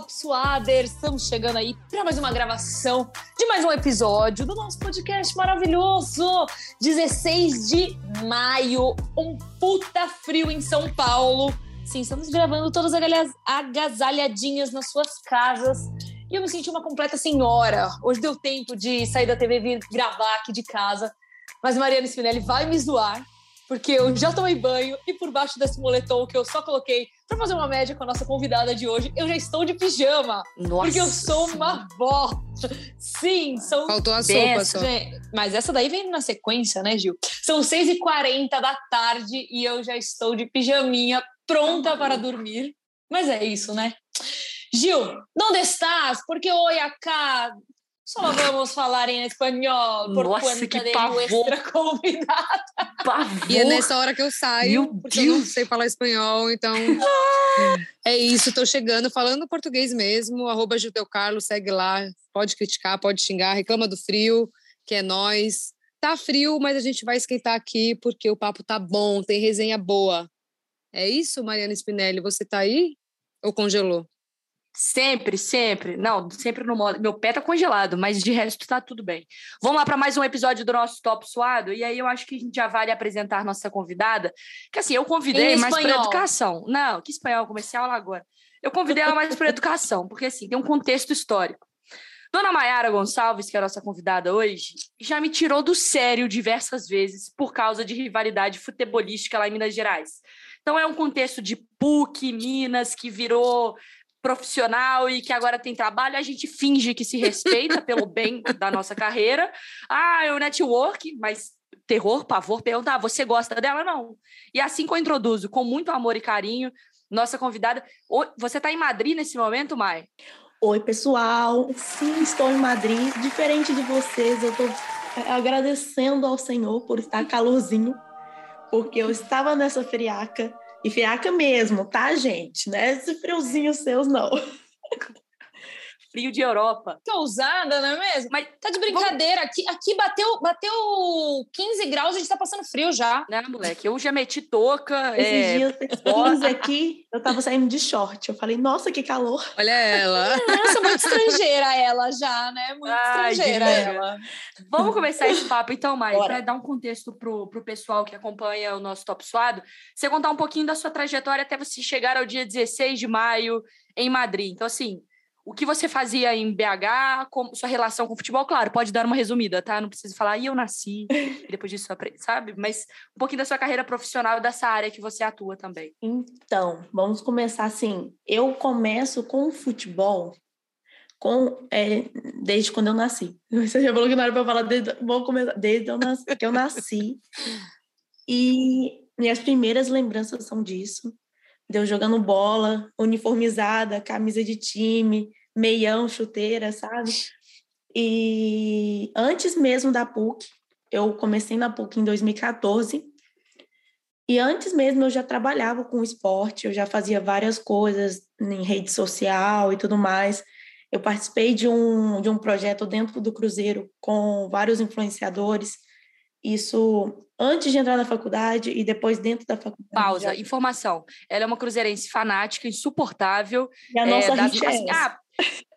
Top Suaders! Estamos chegando aí para mais uma gravação de mais um episódio do nosso podcast maravilhoso. 16 de maio, um puta frio em São Paulo. Sim, estamos gravando todas agasalhadinhas nas suas casas. E eu me senti uma completa senhora. Hoje deu tempo de sair da TV e vir gravar aqui de casa. Mas Mariana Spinelli vai me zoar porque eu já tomei banho e por baixo desse moletom que eu só coloquei para fazer uma média com a nossa convidada de hoje, eu já estou de pijama. Nossa. Porque eu sou uma vó. Sim, são. Faltou a sopa só. Mas essa daí vem na sequência, né, Gil? São 6h40 da tarde e eu já estou de pijaminha pronta para dormir. Mas é isso, né? Gil, onde estás? Porque hoje acá só vamos falar em espanhol por Nossa, conta que de nossa convidada. Pavor. E é nessa hora que eu saio, Meu porque Deus. eu não sei falar espanhol, então é isso, tô chegando falando português mesmo, arroba Carlos, segue lá, pode criticar, pode xingar, reclama do frio, que é nós. Tá frio, mas a gente vai esquentar aqui porque o papo tá bom, tem resenha boa. É isso, Mariana Spinelli, você tá aí ou congelou? Sempre, sempre. Não, sempre no modo. Meu pé tá congelado, mas de resto tá tudo bem. Vamos lá para mais um episódio do nosso Top Suado. E aí eu acho que a gente já vale apresentar nossa convidada. Que assim, eu convidei mais para educação. Não, que espanhol, comecei a aula agora. Eu convidei ela mais para educação, porque assim, tem um contexto histórico. Dona Mayara Gonçalves, que é a nossa convidada hoje, já me tirou do sério diversas vezes por causa de rivalidade futebolística lá em Minas Gerais. Então é um contexto de PUC, Minas, que virou profissional e que agora tem trabalho, a gente finge que se respeita pelo bem da nossa carreira. Ah, é o network, mas terror, pavor, perguntar, ah, você gosta dela? Não. E assim que eu introduzo, com muito amor e carinho, nossa convidada. Você está em Madrid nesse momento, Mai? Oi, pessoal. Sim, estou em Madrid. Diferente de vocês, eu estou é, agradecendo ao Senhor por estar calorzinho, porque eu estava nessa friaca e friaca mesmo, tá, gente? Não é esse friozinho seus, não. frio de Europa. Que ousada, não é mesmo? Mas tá de brincadeira. Aqui, aqui bateu, bateu 15 graus, a gente tá passando frio já. Né, moleque? Eu já meti touca. Esses é... dias, 15 aqui, eu tava saindo de short. Eu falei, nossa, que calor. Olha ela. Nossa, muito estrangeira ela já, né? Muito Ai, estrangeira ela. Vamos começar esse papo então, Mai, para dar um contexto pro, pro pessoal que acompanha o nosso Top Suado. Você contar um pouquinho da sua trajetória até você chegar ao dia 16 de maio em Madrid. Então, assim, o que você fazia em BH, com, sua relação com o futebol, claro, pode dar uma resumida, tá? Não precisa falar, e eu nasci, e depois disso, sabe? Mas um pouquinho da sua carreira profissional dessa área que você atua também. Então, vamos começar assim. Eu começo com o futebol com, é, desde quando eu nasci. Você já falou que não era para falar, desde, vou começar, desde eu nasci, que eu nasci. E minhas primeiras lembranças são disso deu jogando bola, uniformizada, camisa de time, meião, chuteira, sabe? E antes mesmo da PUC, eu comecei na PUC em 2014. E antes mesmo eu já trabalhava com esporte, eu já fazia várias coisas em rede social e tudo mais. Eu participei de um, de um projeto dentro do Cruzeiro com vários influenciadores. Isso antes de entrar na faculdade e depois dentro da faculdade. Pausa, já... informação. Ela é uma cruzeirense fanática, insuportável. E a nossa é, das... assim, ah,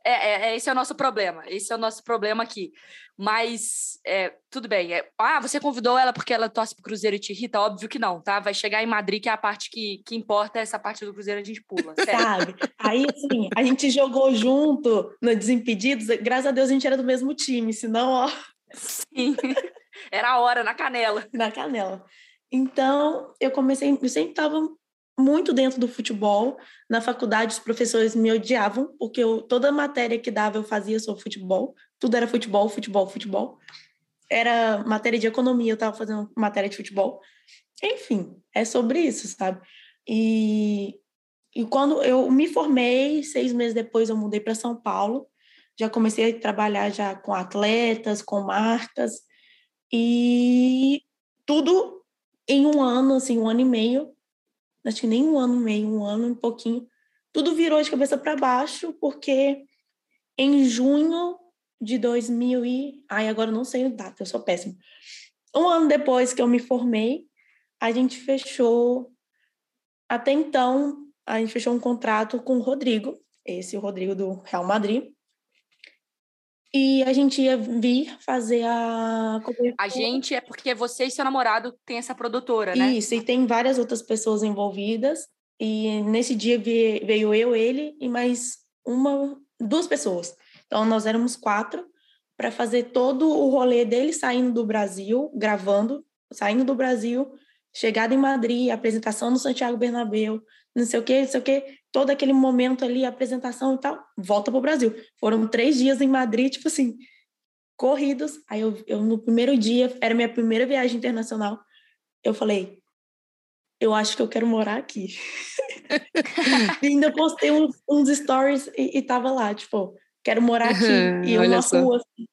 é, é, é, esse é o nosso problema. Esse é o nosso problema aqui. Mas, é, tudo bem. É, ah, você convidou ela porque ela torce pro Cruzeiro e te irrita? Óbvio que não, tá? Vai chegar em Madrid, que é a parte que, que importa, essa parte do Cruzeiro a gente pula. Sério. Sabe? Aí, assim, a gente jogou junto no Desimpedidos. Graças a Deus a gente era do mesmo time, senão, ó... Sim. Era a hora, na canela. Na canela. Então, eu comecei, eu sempre estava muito dentro do futebol. Na faculdade, os professores me odiavam, porque eu, toda matéria que dava eu fazia sobre futebol. Tudo era futebol, futebol, futebol. Era matéria de economia, eu estava fazendo matéria de futebol. Enfim, é sobre isso, sabe? E, e quando eu me formei, seis meses depois eu mudei para São Paulo. Já comecei a trabalhar já com atletas, com marcas. E tudo em um ano, assim, um ano e meio, acho que nem um ano e meio, um ano e um pouquinho, tudo virou de cabeça para baixo, porque em junho de 2000 e... Ai, agora não sei a data, eu sou péssima. Um ano depois que eu me formei, a gente fechou... Até então, a gente fechou um contrato com o Rodrigo, esse o Rodrigo do Real Madrid. E a gente ia vir fazer a A gente é porque você e seu namorado tem essa produtora, né? Isso, e tem várias outras pessoas envolvidas. E nesse dia veio eu, ele e mais uma, duas pessoas. Então nós éramos quatro para fazer todo o rolê dele saindo do Brasil, gravando, saindo do Brasil, chegada em Madrid, apresentação no Santiago Bernabéu, não sei o quê, não sei o quê, todo aquele momento ali, apresentação e tal, volta para o Brasil. Foram três dias em Madrid, tipo assim, corridos. Aí eu, eu, no primeiro dia, era minha primeira viagem internacional, eu falei, eu acho que eu quero morar aqui. e ainda postei uns, uns stories e, e tava lá, tipo, quero morar aqui. Uhum, e uma rua assim.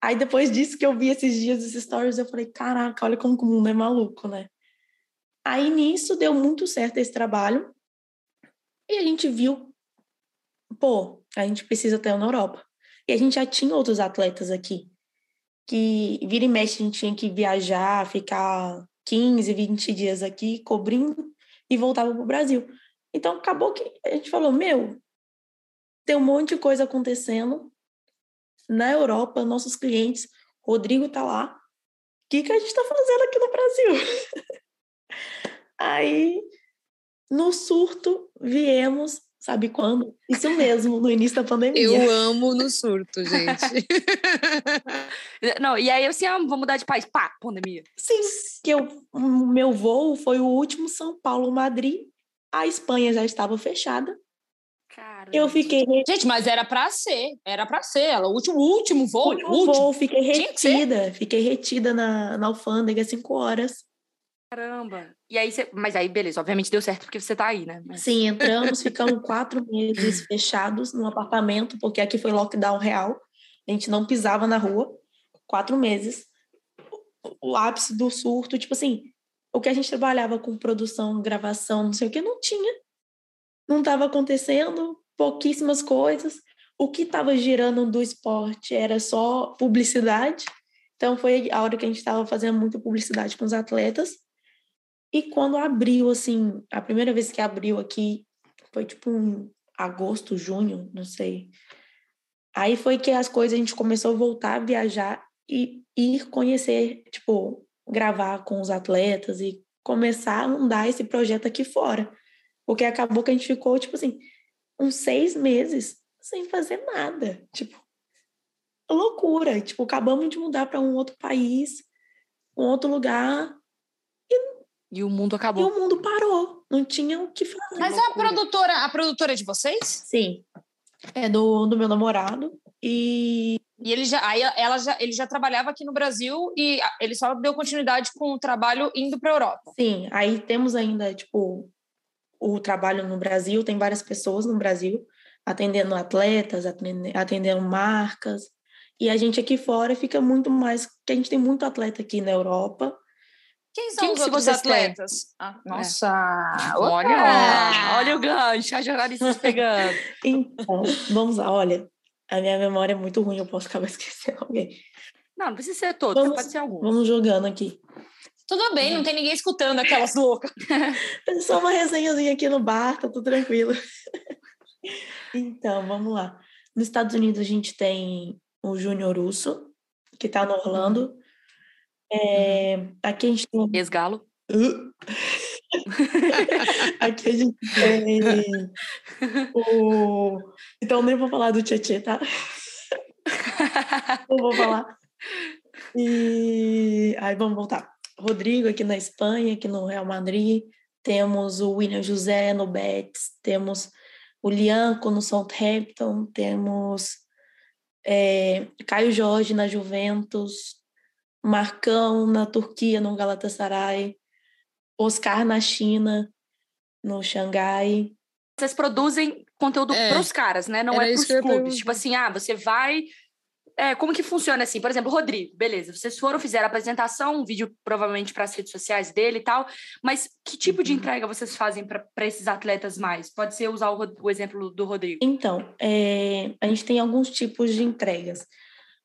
Aí depois disso que eu vi esses dias, esses stories, eu falei, caraca, olha como o mundo é maluco, né? Aí nisso deu muito certo esse trabalho. E a gente viu, pô, a gente precisa estar na Europa. E a gente já tinha outros atletas aqui. Que vira e mexe, a gente tinha que viajar, ficar 15, 20 dias aqui cobrindo e voltava para o Brasil. Então acabou que a gente falou: meu, tem um monte de coisa acontecendo na Europa, nossos clientes, Rodrigo tá lá. O que, que a gente está fazendo aqui no Brasil? Aí, no surto, viemos, sabe quando? Isso mesmo, no início da pandemia. Eu amo no surto, gente. Não, e aí assim, ah, vou mudar de país. Pá, pandemia. Sim, que o meu voo foi o último São Paulo-Madrid. A Espanha já estava fechada. Caramba. Eu fiquei. Gente, mas era para ser, era para ser. Ela, o último, último voo. O último, último. voo, fiquei retida. Fiquei retida na, na alfândega cinco horas. Caramba. E aí você. Mas aí, beleza, obviamente deu certo porque você tá aí, né? Mas... Sim, entramos, ficamos quatro meses fechados no apartamento, porque aqui foi lockdown real. A gente não pisava na rua. Quatro meses. O ápice do surto, tipo assim, o que a gente trabalhava com produção, gravação, não sei o que, não tinha não estava acontecendo, pouquíssimas coisas. O que estava girando do esporte era só publicidade. Então foi a hora que a gente estava fazendo muita publicidade com os atletas. E quando abriu, assim, a primeira vez que abriu aqui foi tipo um agosto, junho, não sei. Aí foi que as coisas a gente começou a voltar a viajar e ir conhecer, tipo, gravar com os atletas e começar a andar esse projeto aqui fora. Porque acabou que a gente ficou, tipo assim, uns seis meses sem fazer nada. Tipo, loucura. Tipo, acabamos de mudar para um outro país, um outro lugar. E, o mundo acabou. E o mundo parou. Não tinha o que fazer. Mas a produtora, a produtora é de vocês? Sim. É do, do meu namorado. E e ele já, aí ela já, ele já trabalhava aqui no Brasil e ele só deu continuidade com o trabalho indo para a Europa. Sim, aí temos ainda, tipo, o trabalho no Brasil, tem várias pessoas no Brasil atendendo atletas, atendendo marcas, e a gente aqui fora fica muito mais, porque a gente tem muito atleta aqui na Europa. Quem são Quem os outros atletas? Ah, é. nossa! É. Olha, olha o gancho, a jornalista pegando. então, vamos lá, olha, a minha memória é muito ruim, eu posso acabar esquecendo alguém. Não, não precisa ser todo, vamos, pode ser algum. Vamos jogando aqui. Tudo bem, não tem ninguém escutando aquelas loucas. É só uma resenhazinha aqui no bar, tá tudo tranquilo. Então, vamos lá. Nos Estados Unidos a gente tem o Júnior Russo, que tá no Orlando. É, uhum. aqui a gente tem. Ex-galo. Uh. aqui a gente tem o. Então nem vou falar do Tietê, tá? não vou falar. E aí vamos voltar. Rodrigo aqui na Espanha, aqui no Real Madrid, temos o William José no Betis, temos o Lianco no Southampton, temos é, Caio Jorge na Juventus, Marcão na Turquia, no Galatasaray, Oscar na China, no Xangai. Vocês produzem conteúdo é, para os caras, né? Não é para os clubes. Tipo assim, ah, você vai é, como que funciona assim? Por exemplo, Rodrigo, beleza, vocês foram, fizeram a apresentação, um vídeo provavelmente para as redes sociais dele e tal, mas que tipo de uhum. entrega vocês fazem para esses atletas mais? Pode ser usar o, o exemplo do Rodrigo. Então, é, a gente tem alguns tipos de entregas.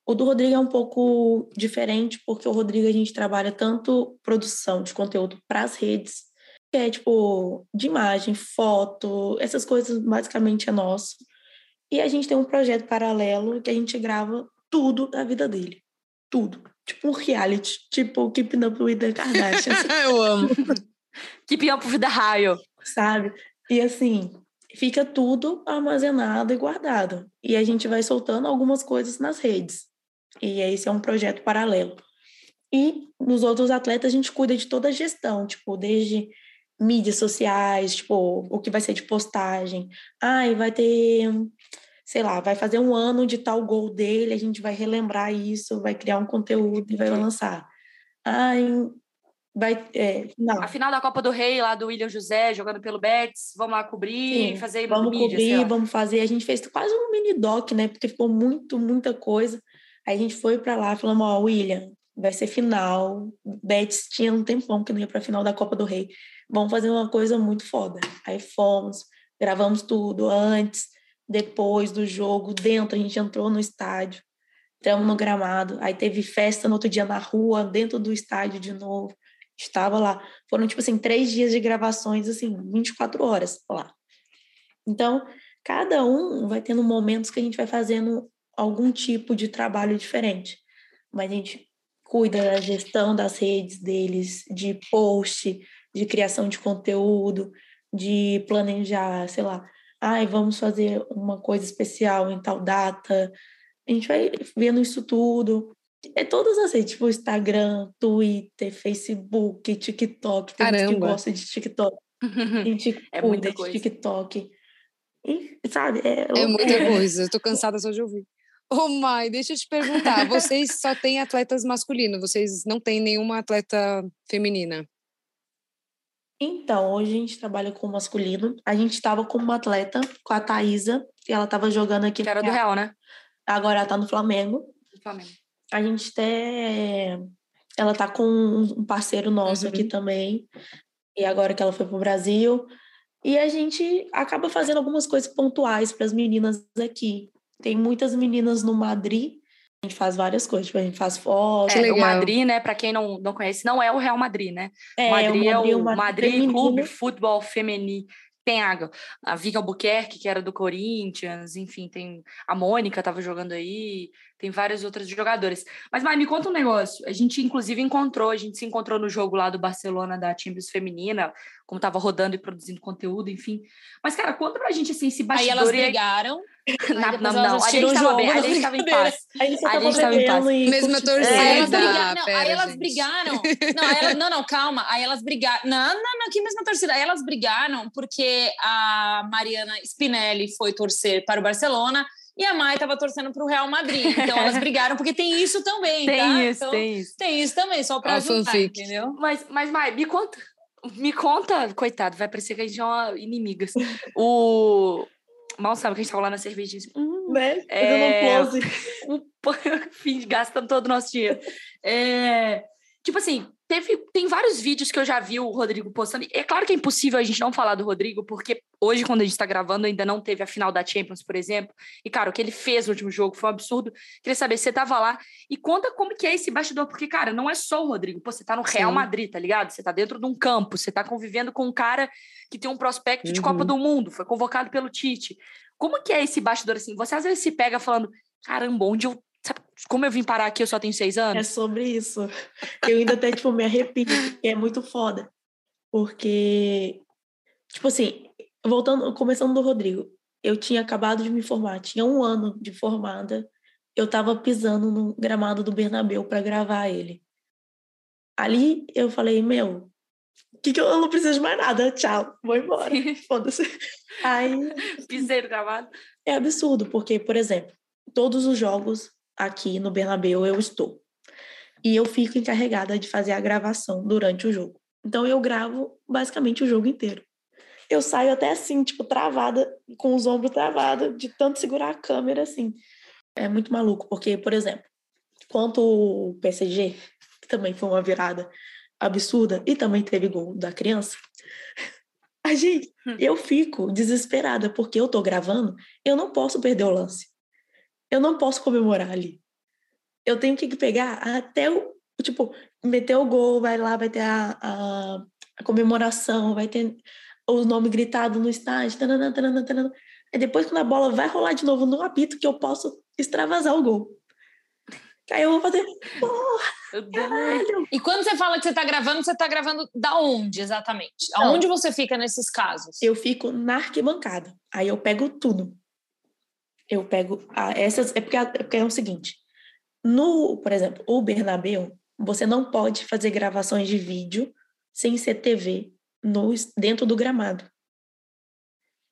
O do Rodrigo é um pouco diferente, porque o Rodrigo a gente trabalha tanto produção de conteúdo para as redes, que é tipo de imagem, foto, essas coisas basicamente é nosso. E a gente tem um projeto paralelo que a gente grava tudo da vida dele. Tudo. Tipo um reality, tipo Keeping Up with the Kardashians. Eu amo. Keeping Up with the Raio. Sabe? E assim, fica tudo armazenado e guardado. E a gente vai soltando algumas coisas nas redes. E esse é um projeto paralelo. E nos outros atletas a gente cuida de toda a gestão, tipo, desde mídias sociais, tipo, o que vai ser de postagem. Ai, vai ter, sei lá, vai fazer um ano de tal gol dele, a gente vai relembrar isso, vai criar um conteúdo e vai lançar. Ai, vai. É, não. A final da Copa do Rei, lá do William José, jogando pelo Betis, vamos lá cobrir, Sim, fazer Vamos mídia, cobrir, vamos fazer. A gente fez quase um mini doc, né? Porque ficou muito, muita coisa. Aí a gente foi para lá, falamos, ó, William, vai ser final. Betis tinha um tempão que não ia para a final da Copa do Rei. Vamos fazer uma coisa muito foda. Aí fomos, gravamos tudo antes, depois do jogo, dentro, a gente entrou no estádio, entramos no gramado, aí teve festa no outro dia na rua, dentro do estádio de novo. Estava lá. Foram, tipo assim, três dias de gravações, assim, 24 horas lá. Então, cada um vai tendo momentos que a gente vai fazendo algum tipo de trabalho diferente. Mas a gente cuida da gestão das redes deles, de post, de criação de conteúdo, de planejar, sei lá, ai, vamos fazer uma coisa especial em tal data. A gente vai vendo isso tudo. É todas as redes, tipo Instagram, Twitter, Facebook, TikTok. Tem gente que Caramba. gosta de TikTok. A gente É cuida de coisa. TikTok. E, sabe, é, É muita coisa. Eu tô cansada só de ouvir. Ô, Mai, deixa eu te perguntar. Vocês só têm atletas masculinos, vocês não têm nenhuma atleta feminina. Então, hoje a gente trabalha com o masculino. A gente estava com uma atleta, com a Thaisa, que ela estava jogando aqui. Que era do Real. Né? Agora ela tá no Flamengo. Do Flamengo. A gente até. Ela tá com um parceiro nosso aqui Uhum. também. E agora que ela foi pro Brasil. E a gente acaba fazendo algumas coisas pontuais para as meninas aqui. Tem muitas meninas no Madrid. A gente faz várias coisas. Tipo, a gente faz fotos. É, o. Madrid, né? Pra quem não, não conhece, não é o Real Madrid, né? É, o Madrid é o, Madrid feminino. Clube Futebol Feminino. Tem a, a Viga Albuquerque, que era do Corinthians, enfim, tem a Mônica tava jogando aí, tem várias outras jogadoras. Mas, Mai, me conta um negócio. A gente, inclusive, encontrou, a gente se encontrou no jogo lá do Barcelona da Champions Feminina, como tava rodando e produzindo conteúdo, enfim. Mas, cara, conta pra gente, assim, esse Aí bastidor... elas e- brigaram. Não, depois não, elas não. A gente tava jogo, bem, a não, gente tava em paz. A gente tava em paz. Mesma torcida. Aí elas Eita, brigaram. Não, pera, aí elas gente. brigaram. Não, aí elas- não, não, calma. Aí elas brigaram. Não, não, não, que mesma torcida. Aí elas brigaram porque a Mariana Spinelli foi torcer para o Barcelona e a Mai estava torcendo para o Real Madrid. Então elas brigaram porque tem isso também, Tem tá? isso, Então, tem isso. Tem isso também, só para fanfic. entendeu? Mas, mas Mai, me conta. Me conta, coitado, vai parecer que a gente é uma inimigas. O. Mal sabe que a gente tava lá na cervejinha. hum, Né? Fazendo É, um close. o fim, gastando todo o nosso dinheiro. É, tipo assim, teve, tem vários vídeos que eu já vi o Rodrigo postando. É claro que é impossível a gente não falar do Rodrigo, porque hoje, quando a gente tá gravando, ainda não teve a final da Champions, por exemplo. E, cara, o que ele fez no último jogo foi um absurdo. Queria saber se você tava lá. E conta como que é esse bastidor, porque, cara, não é só o Rodrigo. Pô, você tá no Real Sim. Madrid, tá ligado? Você tá dentro de um campo, você tá convivendo com um cara que tem um prospecto de Uhum. Copa do Mundo, foi convocado pelo Tite. Como que é esse bastidor assim? Você às vezes se pega falando, caramba, onde eu. Sabe, como eu vim parar aqui, eu só tenho seis É anos? sobre isso. Eu ainda até, tipo, me arrepio, porque é muito foda. Porque, tipo assim, voltando, começando do Rodrigo, eu tinha acabado de me formar, tinha um ano de formada, eu tava pisando no gramado do Bernabéu para gravar ele. Ali eu falei, meu, que que eu, eu não preciso de mais nada, tchau, vou embora, foda-se. Aí Pisei no gravado. é absurdo, porque, por exemplo, todos os jogos aqui no Bernabéu eu estou. E eu fico encarregada de fazer a gravação durante o jogo. Então eu gravo basicamente o jogo inteiro. Eu saio até assim, tipo, travada, com os ombros travados, de tanto segurar a câmera assim. É muito maluco, porque, por exemplo, quanto o PSG, que também foi uma virada absurda, e também teve gol da criança, a gente, eu fico desesperada, porque eu tô gravando, eu não posso perder o lance. Eu não posso comemorar ali. Eu tenho que pegar até o, tipo, meter o gol, vai lá, vai ter a, a, a comemoração, vai ter o nome gritado no estádio, tanana, tanana, tanana. Aí depois, quando a bola vai rolar de novo no apito, que eu posso extravasar o gol. Aí eu vou fazer, porra, caralho. E quando você fala que você tá gravando, você tá gravando da onde exatamente? Não. Aonde você fica nesses casos? Eu fico na arquibancada. Aí eu pego tudo. Eu pego a, essas. É porque, é porque é o seguinte: no, por exemplo, o Bernabéu, você não pode fazer gravações de vídeo sem ser TV no, dentro do gramado.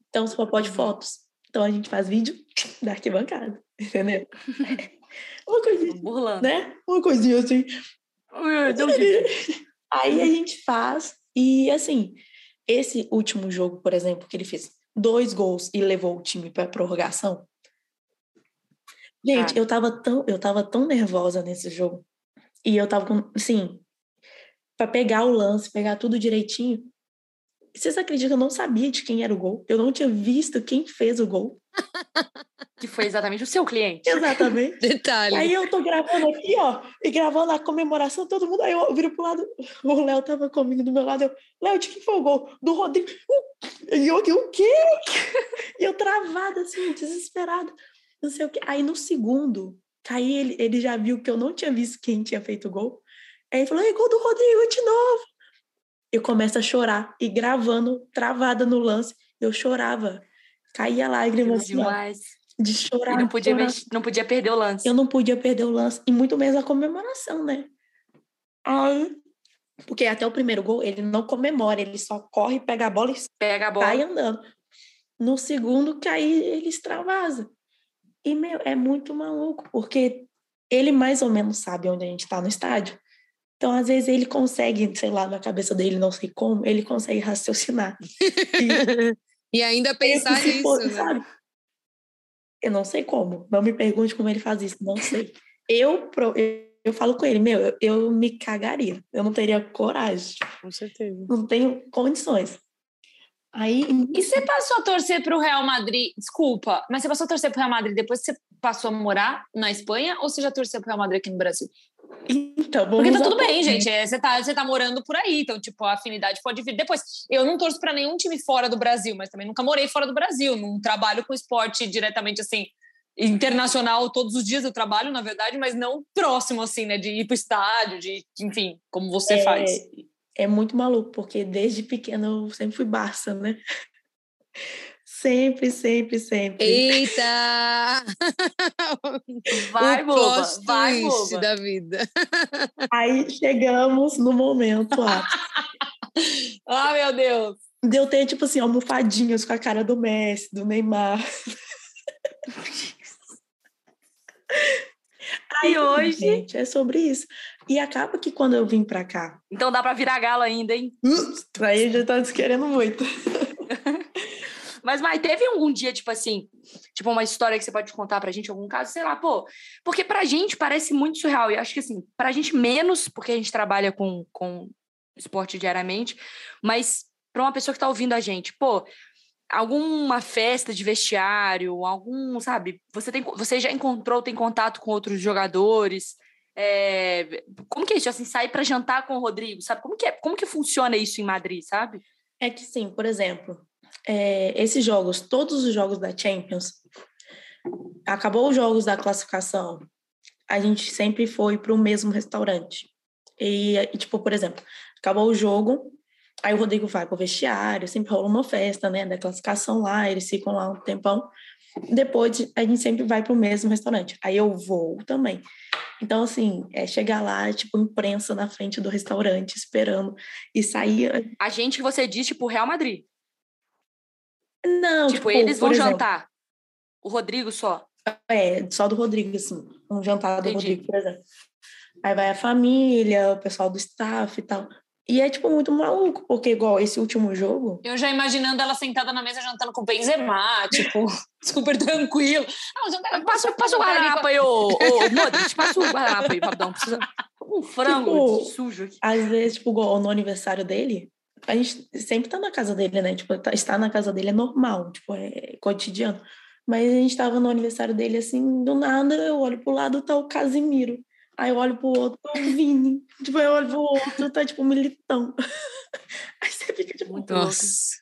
Então, só pode fotos. Então, a gente faz vídeo da arquibancada, entendeu? Uma coisinha, Burlando. né? Uma coisinha assim. Aí a gente faz, e assim, esse último jogo, por exemplo, que ele fez dois gols e levou o time para prorrogação. Gente, ah. eu tava tão, eu tava tão nervosa nesse jogo. E eu tava com, assim, para pegar o lance, pegar tudo direitinho. Vocês acreditam que eu não sabia de quem era o gol? Eu não tinha visto quem fez o gol. Que foi exatamente o seu cliente. Exatamente. Detalhe. Aí eu tô gravando aqui, ó, e gravando a comemoração, todo mundo. Aí eu viro pro lado, o Léo tava comigo do meu lado. Eu, Léo, de quem foi o gol? Do Rodrigo. E eu o quê? E eu travada, assim, desesperada. Não sei o quê. Aí no segundo, aí ele, ele já viu que eu não tinha visto quem tinha feito o gol. Aí ele falou: é gol do Rodrigo de novo. Eu começo a chorar e gravando, travada no lance, eu chorava. Caía lágrimas assim, de chorar. E não podia, não podia perder o lance. Eu não podia perder o lance, e muito menos a comemoração, né? Aí, porque até o primeiro gol ele não comemora, ele só corre, pega a bola e pega a bola. sai andando. No segundo, que aí ele extravasa. E, meu, é muito maluco, porque ele mais ou menos sabe onde a gente está no estádio. Então, às vezes, ele consegue, sei lá, na cabeça dele, não sei como, ele consegue raciocinar. E, e ainda pensar nisso, for, né? Sabe? Eu não sei como. Não me pergunte como ele faz isso, não sei. Eu, eu, eu falo com ele, meu, eu, eu me cagaria. Eu não teria coragem. Com certeza. Não tenho condições. Aí, e você passou a torcer para o Real Madrid? Desculpa, mas você passou a torcer para o Real Madrid depois que você passou a morar na Espanha ou você já torceu para o Real Madrid aqui no Brasil? Então, Porque tá tudo bem, gente. É, você, tá, você tá morando por aí, então, tipo, a afinidade pode vir depois. Eu não torço para nenhum time fora do Brasil, mas também nunca morei fora do Brasil. Não trabalho com esporte diretamente assim, internacional todos os dias eu trabalho, na verdade, mas não próximo, assim, né? De ir pro estádio, de, enfim, como você é, faz. É muito maluco, porque desde pequena eu sempre fui Barça, né? Sempre, sempre, sempre. Eita! Vai, boba, vai, boba. da vida. Aí chegamos no momento ah, meu Deus! Deu ter, tipo assim, almofadinhas com a cara do Messi, do Neymar. Aí hoje. Gente, é sobre isso. E acaba que quando eu vim pra cá. Então dá pra virar galo ainda, hein? Aí já tá querendo muito. Mas, Mai, teve algum dia, tipo assim, tipo uma história que você pode contar pra gente, algum caso, sei lá, pô, porque pra gente parece muito surreal, e acho que assim, pra gente menos, porque a gente trabalha com, com esporte diariamente, mas pra uma pessoa que tá ouvindo a gente, pô, alguma festa de vestiário, algum, sabe, você, tem, você já encontrou, tem contato com outros jogadores, é, como que é isso, assim, sair para jantar com o Rodrigo, sabe, como que, é, como que funciona isso em Madrid, sabe? É que sim, por exemplo, é, esses jogos, todos os jogos da Champions, acabou os jogos da classificação, a gente sempre foi para o mesmo restaurante. E, tipo, por exemplo, acabou o jogo, aí o Rodrigo vai para o vestiário, sempre rola uma festa, né, da classificação lá, eles ficam lá um tempão. Depois a gente sempre vai para o mesmo restaurante. Aí eu vou também. Então, assim, é chegar lá, tipo, imprensa na frente do restaurante, esperando, e sair. A gente que você diz, tipo, Real Madrid. Não, tipo, tipo eles vão exemplo, jantar. O Rodrigo só. É, só do Rodrigo, assim. Um jantar do Entendi. Rodrigo, por exemplo. Aí vai a família, o pessoal do staff e tal. E é, tipo, muito maluco, porque, igual esse último jogo. Eu já imaginando ela sentada na mesa jantando com o Benzema, tipo, super tranquilo. Não, passa, passa o guardanapo aí, ô, ô Modric, passa o guardanapo aí, Fabdão. Precisa. Um frango tipo, sujo aqui. Às vezes, tipo, no aniversário dele, a gente sempre tá na casa dele, né? Tipo, tá, estar na casa dele é normal, tipo, é cotidiano. Mas a gente tava no aniversário dele, assim, do nada, eu olho pro lado, tá o Casimiro. Aí eu olho pro outro, tá o Vini. Tipo, eu olho pro outro, tá tipo Militão. Aí Você fica tipo, Muito Nossa.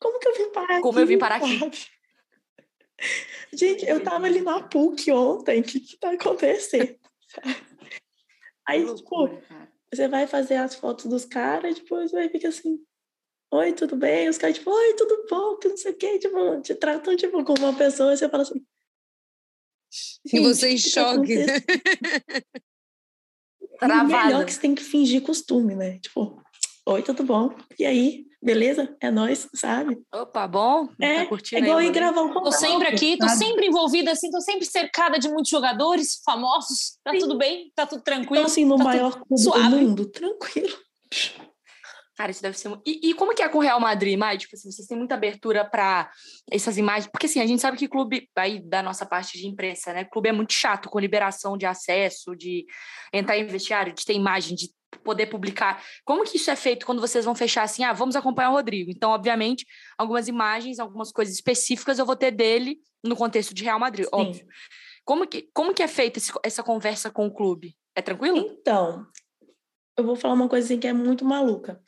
como que eu vim parar Como aqui? eu vim parar aqui? sabe? Gente, eu tava ali na PUC ontem, o que que tá acontecendo? Aí, tipo, você vai fazer as fotos dos caras, depois vai ficar assim, oi, tudo bem? Os caras, tipo, oi, tudo bom? Que não sei o quê, tipo, te tratam, tipo, como uma pessoa, e você fala assim... E "Gente, você o em que que tá choque. né? acontecendo?" E Travada. melhor é que você tem que fingir costume, né? Tipo, oi, tudo bom? E aí, beleza? É nóis, sabe? Opa, bom? É, tá é curtindo igual aí, ir gravar um Tô sempre aqui, tô sabe? sempre envolvida, assim, tô sempre cercada de muitos jogadores famosos. Tá Sim. tudo bem? Tá tudo tranquilo? Então, assim, no tá maior clube do suave. mundo, tranquilo. Cara, isso deve ser. E, e como que é com o Real Madrid, Mai? Tipo assim, vocês têm muita abertura para essas imagens? Porque assim, a gente sabe que clube, aí da nossa parte de imprensa, né? Clube é muito chato com liberação de acesso, de entrar em vestiário, de ter imagem, de poder publicar. Como que isso é feito quando vocês vão fechar assim? Ah, vamos acompanhar o Rodrigo. Então, obviamente, algumas imagens, algumas coisas específicas eu vou ter dele no contexto de Real Madrid, Sim. óbvio. Como que, como que é feita esse- essa conversa com o clube? É tranquilo? Então, eu vou falar uma coisa assim que é muito maluca.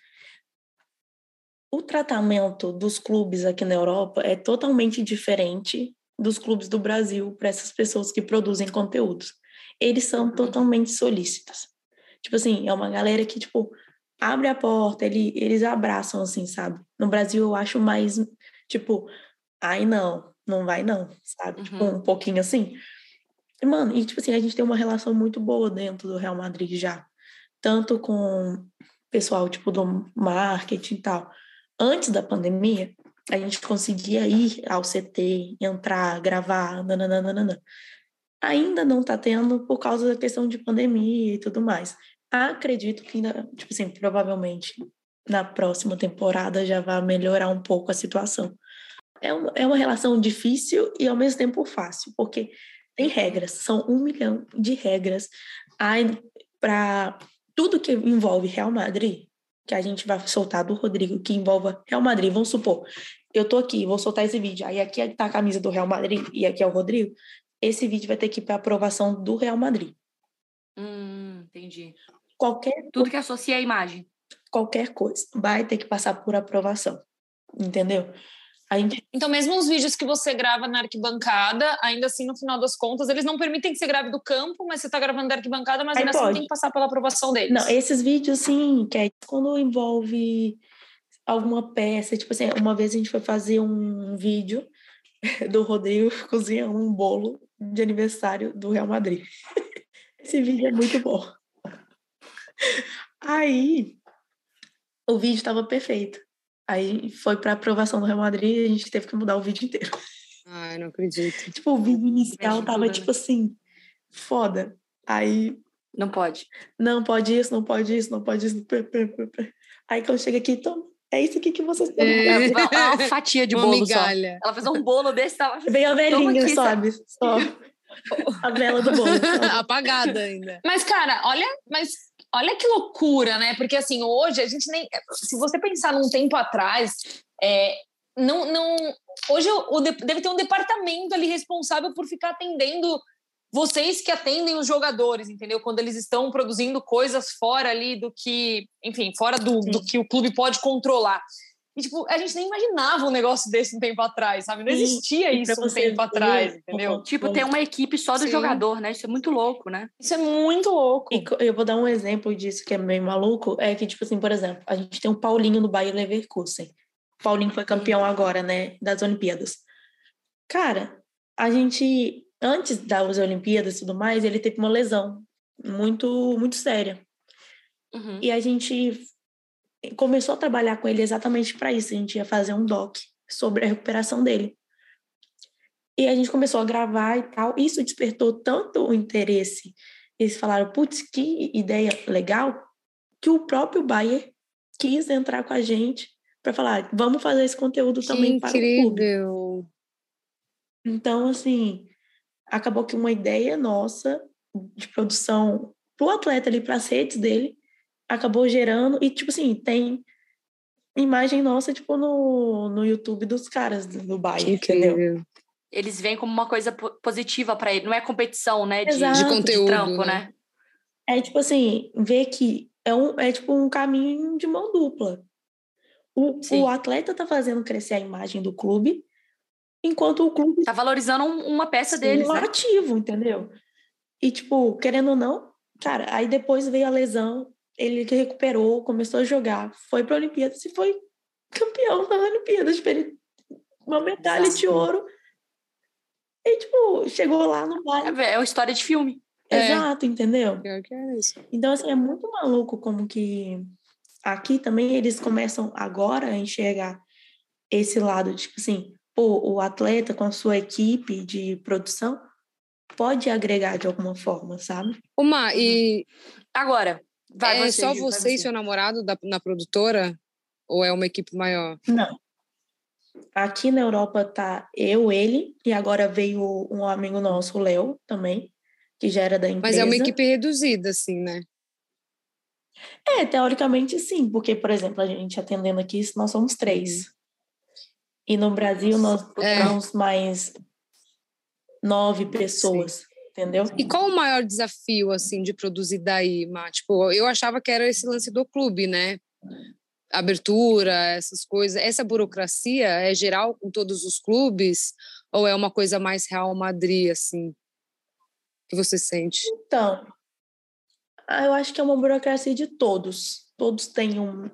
O tratamento dos clubes aqui na Europa é totalmente diferente dos clubes do Brasil para essas pessoas que produzem conteúdos. Eles são Uhum. totalmente solícitos. Tipo assim, é uma galera que, tipo, abre a porta, ele, eles abraçam, assim, sabe? No Brasil eu acho mais, tipo, ai não, não vai não, sabe? Tipo, Uhum. um pouquinho assim. E, Mano, e tipo assim, a gente tem uma relação muito boa dentro do Real Madrid já. Tanto com o pessoal, tipo, do marketing e tal. Antes da pandemia, a gente conseguia ir ao CT, entrar, gravar, nananana. Ainda não tá tendo por causa da questão de pandemia e tudo mais. Acredito que ainda, tipo assim, provavelmente na próxima temporada já vai melhorar um pouco a situação. É uma, é uma relação difícil e ao mesmo tempo fácil, porque tem regras, são um milhão de regras para tudo que envolve Real Madrid, que a gente vai soltar do Rodrigo, que envolva Real Madrid. Vamos supor, eu tô aqui, vou soltar esse vídeo, aí aqui tá a camisa do Real Madrid e aqui é o Rodrigo. Esse vídeo vai ter que ir para aprovação do Real Madrid. Hum, entendi. Qualquer, Tudo que associa a imagem. qualquer coisa vai ter que passar por aprovação, entendeu? Gente Então, mesmo os vídeos que você grava na arquibancada, ainda assim, no final das contas, eles não permitem que você grave do campo, mas você está gravando da arquibancada, mas Aí ainda assim pode. tem que passar pela aprovação deles. Não, esses vídeos, sim, que é quando envolve alguma peça. Tipo assim, uma vez a gente foi fazer um vídeo do Rodrigo cozinhando um bolo de aniversário do Real Madrid. Esse vídeo é muito bom. Aí, o vídeo estava perfeito. Aí foi para aprovação do Real Madrid e a gente teve que mudar o vídeo inteiro. Ai, não acredito. Tipo, o vídeo inicial tava, tudo, né? tipo assim, foda. Aí Não pode. não pode isso, não pode isso, não pode isso. Aí quando chega aqui, toma, é isso aqui que vocês têm. É. É uma, uma fatia de Uma bolo só. migalha. Ela fez um bolo desse, tava. Vem a velhinha, aqui, sabe? Só a vela do bolo. sabe? Apagada ainda. Mas, cara, olha, mas olha que loucura, né? Porque assim, hoje a gente nem. Se você pensar num tempo atrás, é, não, não. Hoje o, de- deve ter um departamento ali responsável por ficar atendendo vocês que atendem os jogadores, entendeu? Quando eles estão produzindo coisas fora ali do que, enfim, fora do, do que o clube pode controlar. E, tipo, a gente nem imaginava um negócio desse um tempo atrás, sabe? Não existia e isso um tempo ver atrás, entendeu? Tipo, tem uma equipe só do Sim. jogador, né? Isso é muito louco, né? Isso é muito louco. E eu vou dar um exemplo disso que é meio maluco, é que, tipo assim, por exemplo, a gente tem o Paulinho no Bayer Leverkusen. O Paulinho foi campeão agora, né, das Olimpíadas. Cara, a gente, antes das Olimpíadas e tudo mais, ele teve uma lesão muito, muito séria. Uhum. E a gente começou a trabalhar com ele exatamente para isso. A gente ia fazer um doc sobre a recuperação dele. E a gente começou a gravar e tal. Isso despertou tanto o interesse. Eles falaram, putz, que ideia legal, que o próprio Bayer quis entrar com a gente para falar, vamos fazer esse conteúdo Que também para o incrível. Então, assim, acabou que uma ideia nossa de produção pro atleta ali, para as redes dele, acabou gerando. E, tipo assim, tem imagem nossa, tipo, no, no YouTube dos caras do, Bayern, entendeu? Eles veem como uma coisa po- positiva pra ele. Não é competição, né? De, Exato. De De conteúdo, trampo, né? É tipo assim, ver que é, um, é tipo um caminho de mão dupla. O, o atleta tá fazendo crescer a imagem do clube, enquanto o clube. Tá valorizando uma peça deles. Um né? ativo, entendeu? E, tipo, querendo ou não, cara, aí depois veio a lesão, ele recuperou, começou a jogar, foi pra Olimpíadas e foi campeão da Olimpíadas. Uma medalha de ouro. E, tipo, chegou lá no vale. É, é uma história de filme. Exato, é. entendeu? Então, assim, é muito maluco como que aqui também eles começam agora a enxergar esse lado, tipo assim, pô, o atleta com a sua equipe de produção pode agregar de alguma forma, sabe? Uma, e agora, vai é você, só você, e seu namorado da, na produtora? Ou é uma equipe maior? Não. Aqui na Europa tá eu, ele, e agora veio um amigo nosso, o Léo, também que já era da empresa. Mas é uma equipe reduzida, assim, né? É, teoricamente sim, porque, por exemplo, a gente atendendo aqui, nós somos três. E no Brasil nós temos é. mais nove pessoas, sim. Entendeu? E qual o maior desafio, assim, de produzir daí, Má? Tipo, eu achava que era esse lance do clube, né? Abertura, essas coisas. Essa burocracia é geral com todos os clubes? Ou é uma coisa mais Real Madrid, assim? que você sente? Então, ah, eu acho que é uma burocracia de todos. Todos têm um,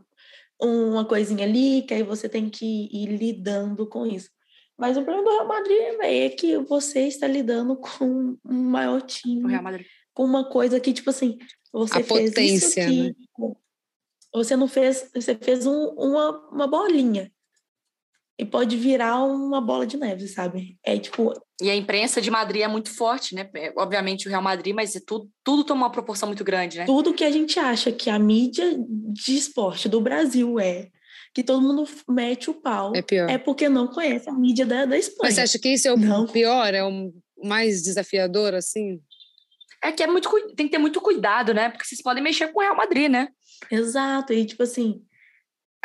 uma coisinha ali, que aí você tem que ir lidando com isso. Mas o problema do Real Madrid é que você está lidando com um maior time. Com uma coisa que, tipo assim, você A fez potência, isso aqui. Né? Você não fez, você fez um, uma, uma bolinha e pode virar uma bola de neve, sabe? É tipo. E a imprensa de Madrid é muito forte, né? É, obviamente o Real Madrid, mas é tudo, tudo toma uma proporção muito grande, né? Tudo que a gente acha que a mídia de esporte do Brasil é, que todo mundo mete o pau, é, pior. é porque não conhece a mídia da, da Espanha. Mas você acha que isso é o não. pior? É o mais desafiador, assim? É que é muito, tem que ter muito cuidado, né? Porque vocês podem mexer com o Real Madrid, né? Exato. E, tipo assim,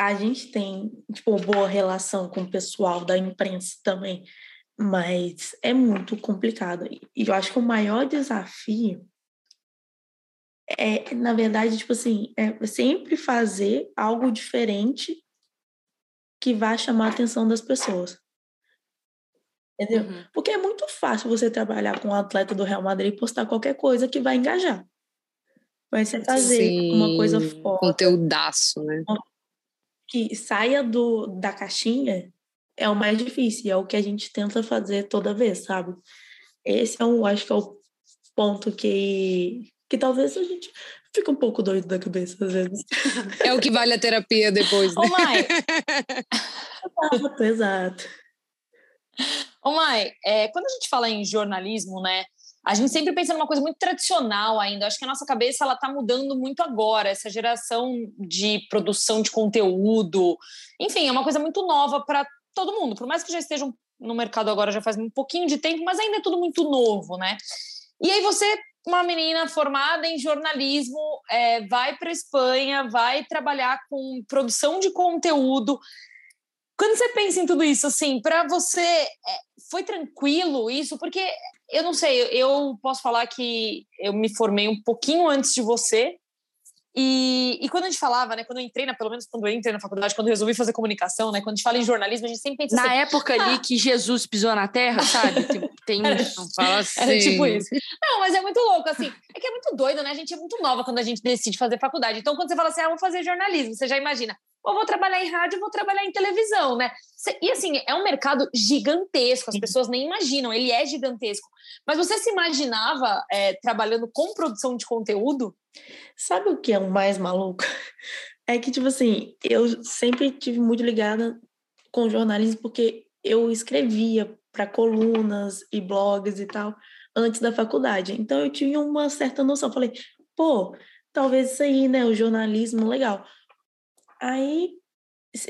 a gente tem, tipo, boa relação com o pessoal da imprensa também, mas é muito complicado. E eu acho que o maior desafio é, na verdade, tipo assim, é sempre fazer algo diferente que vá chamar a atenção das pessoas. Entendeu? Uhum. Porque é muito fácil você trabalhar com um atleta do Real Madrid e postar qualquer coisa que vai engajar. Mas você fazer Sim, uma coisa fora. Conteúdaço, né? que saia do, da caixinha é o mais difícil, é o que a gente tenta fazer toda vez, sabe? Esse é um, acho que é o ponto que, que talvez a gente fique um pouco doido da cabeça às vezes. É o que vale a terapia depois, né? Ô, Mai! exato, exato. Ô, Mai, é, quando a gente fala em jornalismo, né, a gente sempre pensa numa coisa muito tradicional ainda. Acho que a nossa cabeça ela está mudando muito agora. Essa geração de produção de conteúdo, enfim, é uma coisa muito nova para todo mundo. Por mais que já estejam no mercado agora já faz um pouquinho de tempo, mas ainda é tudo muito novo, né? E aí você, uma menina formada em jornalismo, é, vai para Espanha, vai trabalhar com produção de conteúdo. Quando você pensa em tudo isso, assim, para você é, foi tranquilo isso? Porque eu não sei, eu posso falar que eu me formei um pouquinho antes de você. E, e quando a gente falava, né, quando eu entrei, na, pelo menos quando eu entrei na faculdade, quando eu resolvi fazer comunicação, né, quando a gente fala em jornalismo, a gente sempre pensa Na assim, época ah, ali que Jesus pisou na terra, sabe? Tipo, tem, era, não fala assim. Era tipo isso. Não, mas é muito louco, assim. É que é muito doido, né? A gente é muito nova quando a gente decide fazer faculdade. Então, quando você fala assim, ah, vou fazer jornalismo, você já imagina, ou vou trabalhar em rádio, ou vou trabalhar em televisão, né? E assim, é um mercado gigantesco, as pessoas nem imaginam, ele é gigantesco. Mas você se imaginava é, trabalhando com produção de conteúdo? Sabe o que é o mais maluco? É que, tipo assim, eu sempre tive muito ligada com jornalismo, porque eu escrevia para colunas e blogs e tal antes da faculdade. Então eu tinha uma certa noção. Falei, pô, talvez isso aí, né? O jornalismo, legal. Aí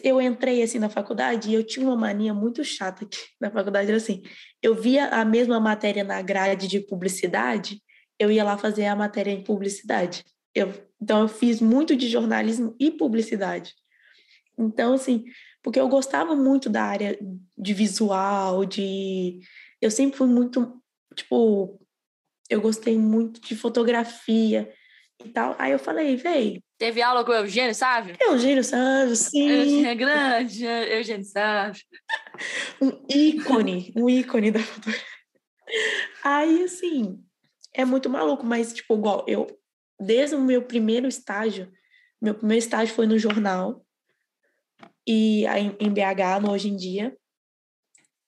eu entrei assim na faculdade e eu tinha uma mania muito chata que na faculdade era assim, eu via a mesma matéria na grade de publicidade, eu ia lá fazer a matéria em publicidade. Eu, então eu fiz muito de jornalismo e publicidade. Então assim, porque eu gostava muito da área de visual, de eu sempre fui muito tipo eu gostei muito de fotografia. e tal. Aí eu falei, véi. Teve aula com o Eugênio Sávio? Eugênio Sávio, sim. Eugênio é grande, Eugênio Sávio. Um ícone, um ícone da fotografia. Aí, assim, é muito maluco, mas, tipo, igual, eu, desde o meu primeiro estágio, meu primeiro estágio foi no jornal, e aí, em BH, no Hoje em Dia.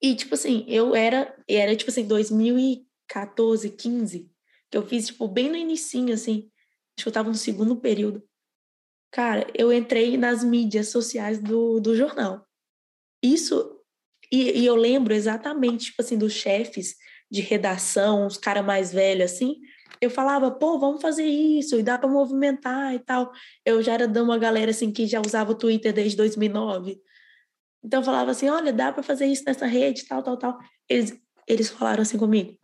E, tipo assim, eu era, era tipo assim, 2014, 15, que eu fiz, tipo, bem no inicinho, assim, acho que eu tava no segundo período. Cara, eu entrei nas mídias sociais do, do jornal. Isso, e, e eu lembro exatamente, tipo assim, dos chefes de redação, os caras mais velhos, assim, eu falava, pô, vamos fazer isso, e dá para movimentar e tal. Eu já era de uma galera, assim, que já usava o Twitter desde 2009. Então eu falava assim, olha, dá para fazer isso nessa rede, tal, tal, tal. Eles, eles falaram assim comigo,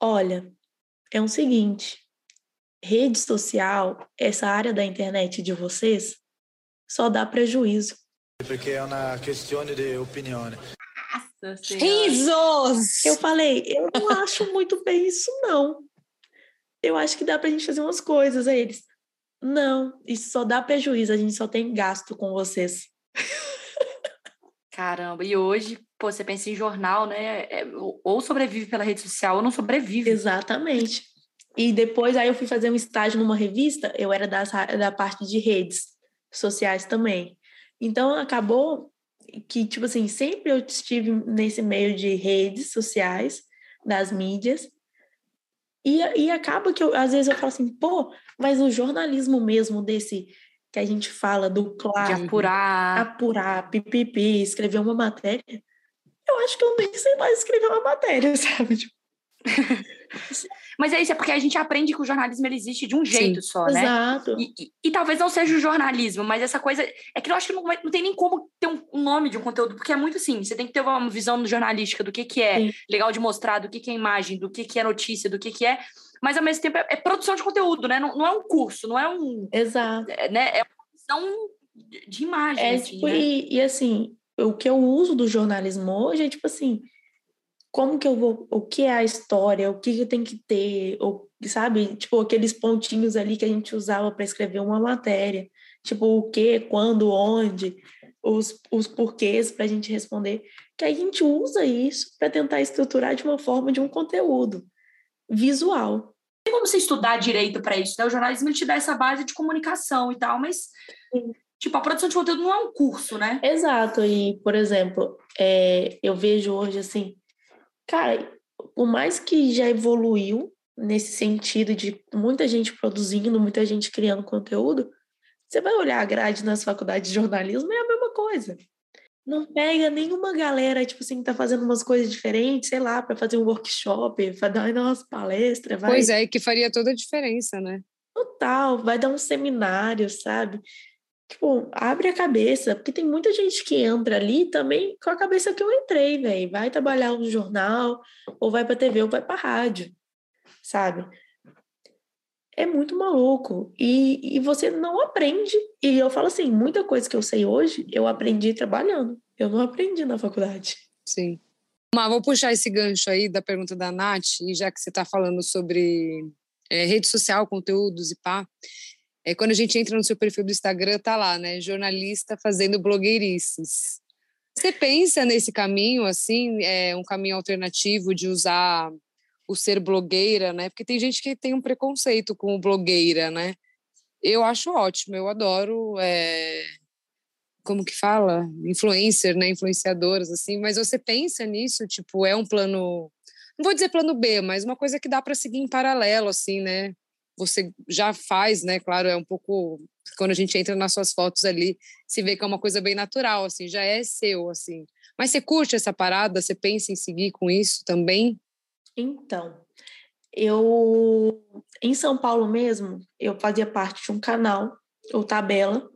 olha, é o seguinte, rede social, essa área da internet de vocês, só dá prejuízo. Porque é uma questão de opinião. Risos! Eu falei, eu não acho muito bem isso, não. Eu acho que dá pra gente fazer umas coisas. Aí eles, não, isso só dá prejuízo, a gente só tem gasto com vocês. Caramba, e hoje, pô, você pensa em jornal, né? É, ou sobrevive pela rede social ou não sobrevive. Exatamente. E depois aí eu fui fazer um estágio numa revista, eu era das, da parte de redes sociais também. Então acabou que, tipo assim, sempre eu estive nesse meio de redes sociais, das mídias, e, e acaba que eu, às vezes eu falo assim, pô, mas o jornalismo mesmo desse que a gente fala do claro, de apurar, apurar, pipipi, escrever uma matéria, eu acho que eu nem sei mais escrever uma matéria, sabe? Tipo... Mas é isso, é porque a gente aprende que o jornalismo ele existe de um jeito Sim, só, né? Exato. E, e, e, talvez não seja o jornalismo, mas essa coisa. É que eu acho que não, não tem nem como ter um, um, nome de um conteúdo, porque é muito assim: você tem que ter uma visão jornalística do que, que é Sim. legal de mostrar, do que, que é imagem, do que, que é notícia, do que, que é. Mas ao mesmo tempo é, é produção de conteúdo, né? Não, não, é um curso, não é um. Exato. É, né? é uma visão de imagem. É, assim, tipo, né? e, e assim, o que eu uso do jornalismo hoje é tipo assim como que eu vou, o que é a história, o que, que tem que ter, ou, sabe? Tipo, aqueles pontinhos ali que a gente usava para escrever uma matéria. Tipo, o que, quando, onde, os, os porquês para a gente responder. Que a gente usa isso para tentar estruturar de uma forma de um conteúdo visual. Tem como você estudar direito para isso, né? O jornalismo te dá essa base de comunicação e tal, mas. Sim. Tipo, a produção de conteúdo não é um curso, né? Exato. E, por exemplo, é, eu vejo hoje assim Cara, por mais que já evoluiu nesse sentido de muita gente produzindo, muita gente criando conteúdo, você vai olhar a grade nas faculdades de jornalismo, é a mesma coisa. Não pega nenhuma galera, tipo assim, que tá fazendo umas coisas diferentes, sei lá, para fazer um workshop, para dar umas palestras. Vai... Pois é, que faria toda a diferença, né? Total, vai dar um seminário, sabe? Tipo, abre a cabeça, porque tem muita gente que entra ali também com a cabeça que eu entrei, velho. Vai trabalhar no jornal, ou vai pra TV, ou vai pra rádio, sabe? É muito maluco. E, e você não aprende. E eu falo assim: muita coisa que eu sei hoje, eu aprendi trabalhando. Eu não aprendi na faculdade. Sim. Mas vou puxar esse gancho aí da pergunta da Nath, e já que você está falando sobre é, rede social, conteúdos e pá, é, quando a gente entra no seu perfil do Instagram, tá lá, né? Jornalista fazendo blogueirices. Você pensa nesse caminho, assim, é um caminho alternativo de usar o ser blogueira, né? Porque tem gente que tem um preconceito com o blogueira, né? Eu acho ótimo, eu adoro. É... Como que fala? Influencer, né? Influenciadoras, assim. Mas você pensa nisso, tipo, é um plano. Não vou dizer plano B, mas uma coisa que dá para seguir em paralelo, assim, né? Você já faz, né? Claro, é um pouco quando a gente entra nas suas fotos ali, se vê que é uma coisa bem natural, assim, já é seu, assim. Mas você curte essa parada? Você pensa em seguir com isso também? Então, eu em São Paulo mesmo, eu fazia parte de um canal, o Tabela,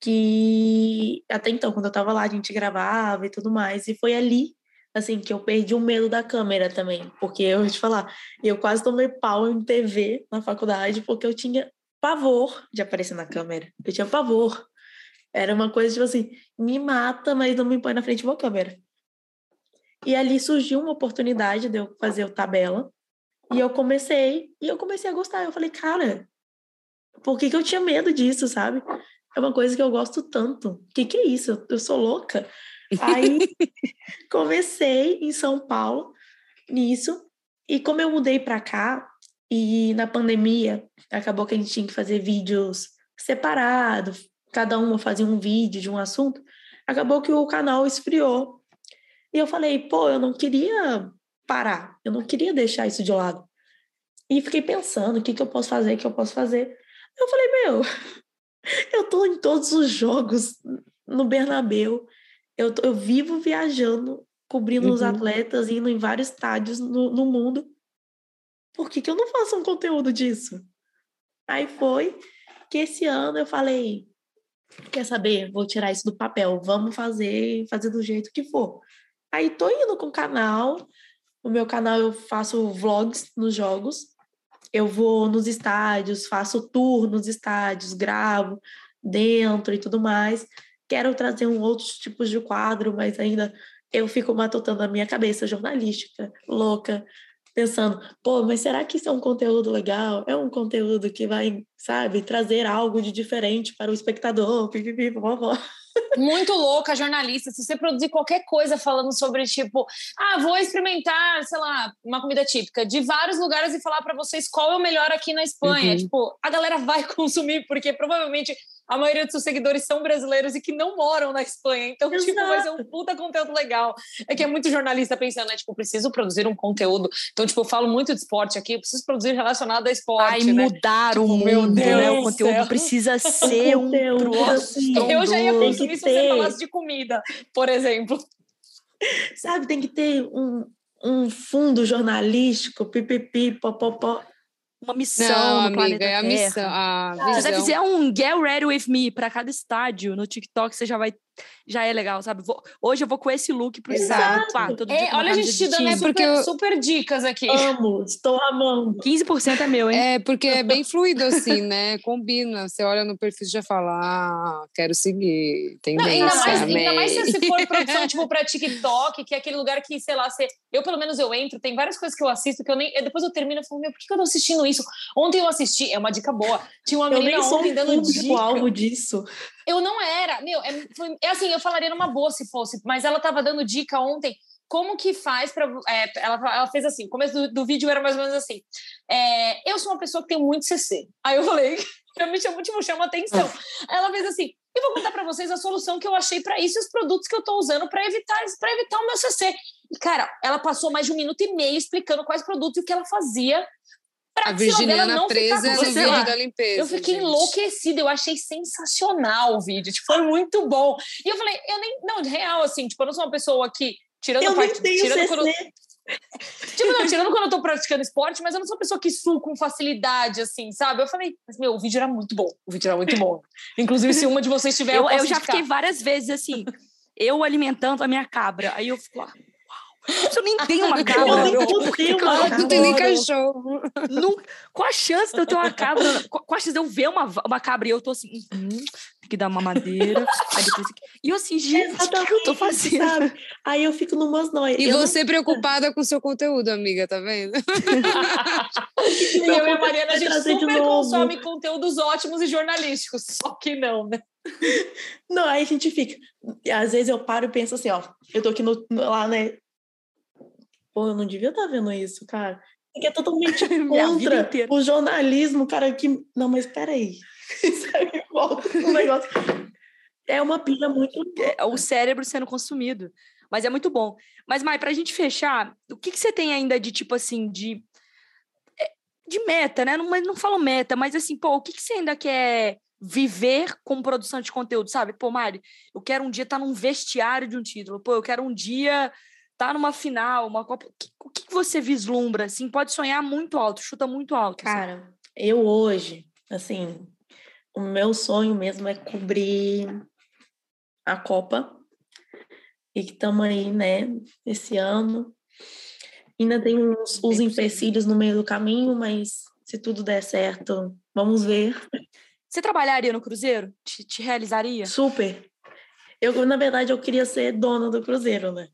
que até então, quando eu estava lá, a gente gravava e tudo mais, e foi ali assim, que eu perdi o medo da câmera também, porque eu vou te falar, eu quase tomei pau em TV na faculdade porque eu tinha pavor de aparecer na câmera. Eu tinha pavor. Era uma coisa tipo assim, me mata, mas não me põe na frente de uma câmera. E ali surgiu uma oportunidade de eu fazer o tabela. E eu comecei, e eu comecei a gostar. Eu falei, cara, por que, que eu tinha medo disso, sabe? É uma coisa que eu gosto tanto. O que, que é isso? Eu sou louca. Aí comecei em São Paulo nisso. E como eu mudei para cá, e na pandemia acabou que a gente tinha que fazer vídeos separados, cada uma fazia um vídeo de um assunto, acabou que o canal esfriou. E eu falei, pô, eu não queria parar, eu não queria deixar isso de lado. E fiquei pensando, o que, que eu posso fazer, o que eu posso fazer. Eu falei, meu, eu tô em todos os jogos no Bernabéu, eu, eu vivo viajando, cobrindo uhum. os atletas, indo em vários estádios no, no mundo. Por que, que eu não faço um conteúdo disso? Aí foi que esse ano eu falei, quer saber? Vou tirar isso do papel, vamos fazer, fazer do jeito que for. Aí tô indo com o canal, o meu canal eu faço vlogs nos jogos, eu vou nos estádios, faço tour nos estádios, gravo dentro e tudo mais. Quero trazer um outros tipos de quadro, mas ainda eu fico matutando a minha cabeça jornalística, louca, pensando, pô, mas será que isso é um conteúdo legal? É um conteúdo que vai, sabe, trazer algo de diferente para o espectador? Pipipi, vovó. Muito louca, jornalista. Se você produzir qualquer coisa falando sobre, tipo, ah, vou experimentar, sei lá, uma comida típica de vários lugares e falar para vocês qual é o melhor aqui na Espanha. Uhum. Tipo, a galera vai consumir, porque provavelmente a maioria dos seus seguidores são brasileiros e que não moram na Espanha. Então, Exato. tipo, vai ser um puta conteúdo legal. É que é muito jornalista pensando, né? Tipo, preciso produzir um conteúdo. Então, tipo, eu falo muito de esporte aqui, eu preciso produzir relacionado a esporte. Ai, né? mudar tipo, o mundo, né? O conteúdo precisa ser um conteúdo. Eu já ia consumir se você falasse de comida, por exemplo. Sabe, tem que ter um, um fundo jornalístico, pipipi, popopó uma missão não, no amiga, planeta é a Terra. Missão, a Se você fizer um Get Ready With Me para cada estádio no TikTok, você já vai já é legal, sabe? Vou, hoje eu vou com esse look pro Exato. Pá, todo é, olha, a gente te dando super, porque eu... super dicas aqui. Amo, estou amando. 15% é meu, hein? É, porque é bem fluido assim, né? Combina. Você olha no perfil e já fala, ah, quero seguir. Tem ainda, mais, ainda mais se você for produção, tipo, pra TikTok, que é aquele lugar que, sei lá, você, eu pelo menos eu entro, tem várias coisas que eu assisto que eu nem. Depois eu termino e falo, meu, por que eu tô assistindo isso? Ontem eu assisti, é uma dica boa. Tinha uma menina ontem dando dica. alvo disso. Eu não era. Meu, é, é assim, eu falaria numa boa se fosse, mas ela tava dando dica ontem como que faz para é, ela, ela fez assim, o começo do, do, vídeo era mais ou menos assim, é, eu sou uma pessoa que tem muito CC, aí eu falei, eu me chamo, tipo, chama atenção, ela fez assim, eu vou contar para vocês a solução que eu achei para isso e os produtos que eu estou usando para evitar para evitar o meu CC, e cara, ela passou mais de um minuto e meio explicando quais produtos e o que ela fazia a Virginiana presa no vídeo da limpeza. Eu fiquei gente. enlouquecida, eu achei sensacional o vídeo, tipo, foi muito bom. E eu falei, eu nem, não, real, assim, tipo, eu não sou uma pessoa que, tirando eu parte, tirando quando, tipo, não, tirando quando eu tô praticando esporte, mas eu não sou uma pessoa que suco com facilidade, assim, sabe? Eu falei, mas, meu, o vídeo era muito bom, o vídeo era muito bom. Inclusive, se uma de vocês tiver, eu, eu, eu já fiquei várias vezes, assim, eu alimentando a minha cabra, aí eu fico lá, eu nem tenho uma cabra, meu. Por que eu não tenho nem cachorro? Não, qual a chance de eu ter uma cabra? Qual a chance de eu ver uma, uma cabra e eu tô assim, uhum, tem que dar uma madeira. Aí depois, e eu assim, gente, o que eu tô fazendo? Sabe? Aí eu fico numas noias. E eu você não... preocupada com o seu conteúdo, amiga, tá vendo? e eu e a Mariana, a gente super consome conteúdos ótimos e jornalísticos, só que não, né? Não, aí a gente fica. Às vezes eu paro e penso assim, ó, eu tô aqui no, lá, né, pô, eu não devia estar tá vendo isso, cara. Que é totalmente contra o jornalismo, cara, que... Não, mas peraí. Sabe, volta negócio. É uma pilha muito... É o cérebro sendo consumido. Mas é muito bom. Mas, Mai, pra gente fechar, o que, que você tem ainda de, tipo assim, de... É, de meta, né? Não, não falo meta, mas assim, pô, o que, que você ainda quer viver com produção de conteúdo, sabe? Pô, Mari, eu quero um dia estar tá num vestiário de um título. Pô, eu quero um dia tá numa final, uma Copa. O que, você vislumbra? Assim, pode sonhar muito alto, chuta muito alto. Assim. Cara, assim. eu hoje, assim, o meu sonho mesmo é cobrir a Copa. E que estamos aí, né, esse ano. Ainda tem uns, os empecilhos no meio do caminho, mas se tudo der certo, vamos ver. Você trabalharia no Cruzeiro? Te, te realizaria? Super. Eu, na verdade, eu queria ser dona do Cruzeiro, né?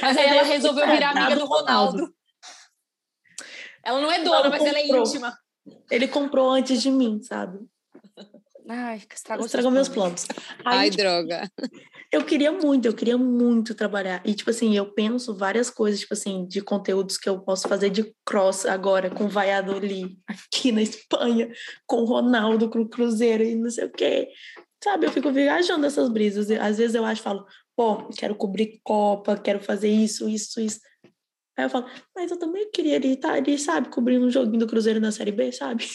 Mas aí ela resolveu virar amiga do Ronaldo. Ela não é dona, mas ela é íntima. Ele comprou antes de mim, sabe? Ai, estragou, estragou meus planos. Aí, Ai, tipo, droga. Eu queria muito, eu queria muito trabalhar. E, tipo assim, eu penso várias coisas, tipo assim, de conteúdos que eu posso fazer de cross agora, com Valladolid, aqui na Espanha, com Ronaldo, com o Cruzeiro e não sei o quê. Sabe, eu fico viajando essas brisas. Às vezes eu acho, falo, pô, quero cobrir Copa, quero fazer isso, isso, isso. Aí eu falo, mas eu também queria estar ali, sabe, cobrindo um joguinho do Cruzeiro na Série B, sabe?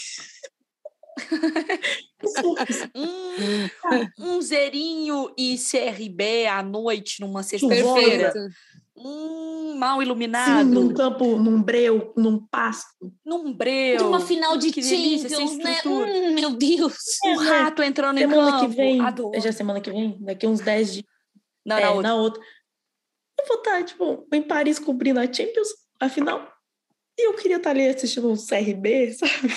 um, um zerinho e CRB à noite numa sexta-feira. Hum, mal iluminado. Sim, num campo, num breu, num pasto. Num breu. De uma final de Champions, né? Hum, meu Deus. É, o né? rato entrando semana em campo. que vem. Adoro. Já semana que vem? Daqui uns 10 dias. Não, é, na, outra. na outra. Eu vou estar, tipo, em Paris cobrindo a Champions, a final. E eu queria estar ali assistindo um CRB, sabe?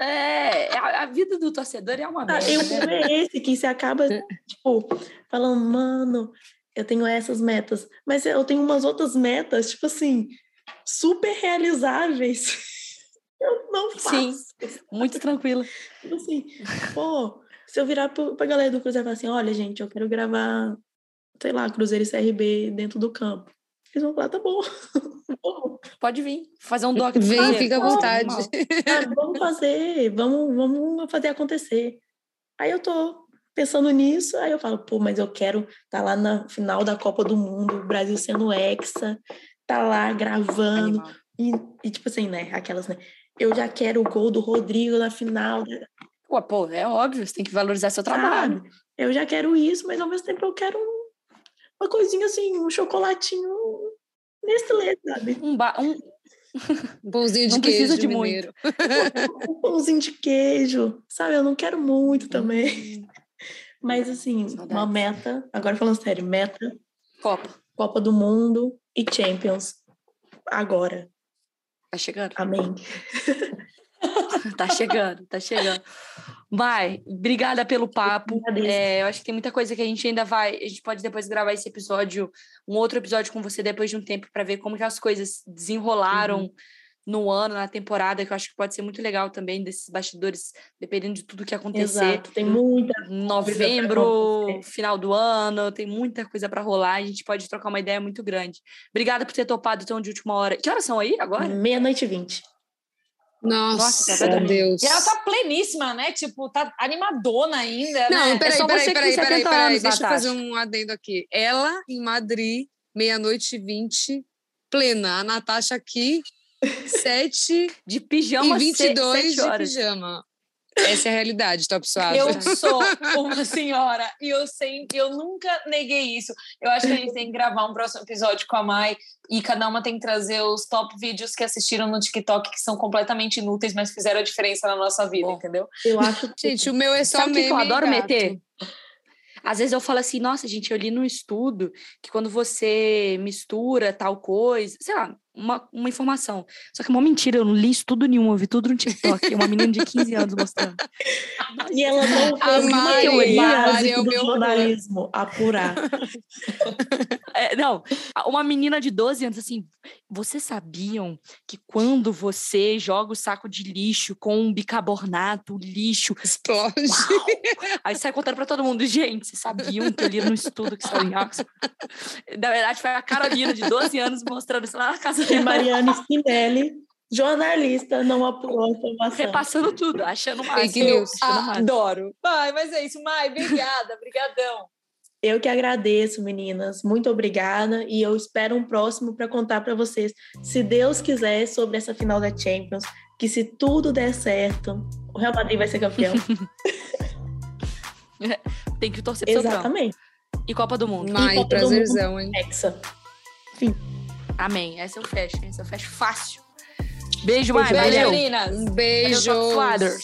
É, a, a, vida do torcedor é uma merda. Ah, né? é esse que você acaba, tipo, falando, mano, eu tenho essas metas, mas eu tenho umas outras metas, tipo assim, super realizáveis. Eu não faço. Sim, muito tranquila. Tipo assim, pô, se eu virar pra galera do Cruzeiro e falar assim, olha, gente, eu quero gravar, sei lá, Cruzeiro e CRB dentro do campo. Eles vão falar, tá bom. Pode vir, fazer um doc. Vem, fica à vontade. Ah, vamos fazer, vamos, vamos fazer acontecer. Aí eu tô pensando nisso, aí eu falo, pô, mas eu quero estar tá lá na final da Copa do Mundo, o Brasil sendo hexa, tá lá gravando. E, e, tipo assim, né? Aquelas, né? Eu já quero o gol do Rodrigo na final. Pô, pô, é óbvio, você tem que valorizar seu trabalho. Sabe? Eu já quero isso, mas ao mesmo tempo eu quero uma coisinha assim, um chocolatinho Nestlé, sabe? Um, ba um... pãozinho de não queijo. Precisa de mineiro. muito. um pãozinho de queijo, sabe? Eu não quero muito também. Hum. Mas assim, Saudades. uma meta, agora falando sério, meta. Copa. Copa do Mundo e Champions. Agora. Tá chegando. Amém. tá chegando, tá chegando. Vai, obrigada pelo papo. É, eu acho que tem muita coisa que a gente ainda vai. A gente pode depois gravar esse episódio, um outro episódio com você depois de um tempo, para ver como que as coisas desenrolaram uhum. no ano, na temporada, que eu acho que pode ser muito legal também, desses bastidores, dependendo de tudo que acontecer. Exato, tem muita. Novembro, final do ano, tem muita coisa para rolar. A gente pode trocar uma ideia muito grande. Obrigada por ter topado tão de última hora. Que horas são aí agora? Meia-noite e vinte. Nossa, Nossa Deus. E ela tá pleníssima, né? Tipo, tá animadona ainda. Não, né? peraí, é peraí, peraí, peraí, peraí. Deixa eu fazer um adendo aqui. Ela em Madrid, meia-noite e vinte, plena. A Natasha aqui, sete de pijama e 22 de pijama. Essa é a realidade, Top Suave. Eu sou uma senhora e eu sempre, eu nunca neguei isso. Eu acho que a gente tem que gravar um próximo episódio com a Mai e cada uma tem que trazer os top vídeos que assistiram no TikTok que são completamente inúteis, mas fizeram a diferença na nossa vida, Bom, entendeu? Eu acho. Gente, o meu é só Sabe meme. que eu adoro gato. meter? Às vezes eu falo assim, nossa, gente, eu li no estudo que quando você mistura tal coisa, sei lá, uma, uma informação. Só que é uma mentira, eu não li estudo nenhum, eu vi tudo no TikTok. É uma menina de 15 anos mostrando. e ela não fez uma teoria é do jornalismo apurar. É, não, uma menina de 12 anos, assim, vocês sabiam que quando você joga o saco de lixo com um bicarbonato, o lixo explode? Uau! Aí sai contando pra todo mundo, gente, vocês sabiam que eu li no estudo que saiu em Oxford? Na verdade, foi a Carolina, de 12 anos, mostrando isso lá na casa e Mariana Spinelli, jornalista, não apurou a informação. Repassando tudo, achando mais. Fake news. Adoro. Vai, mas é isso, Mai, obrigada, brigadão. Eu que agradeço, meninas. Muito obrigada e eu espero um próximo para contar para vocês, se Deus quiser, sobre essa final da Champions, que se tudo der certo, o Real Madrid vai ser campeão. Tem que torcer pro Exatamente. E Copa do Mundo. Mai, prazerzão, hein? Hexa. Fim. Amém. Essa eu fecho, essa eu fecho fácil. Beijo, Mai. Valeu. meninas. Um beijo. Valeu,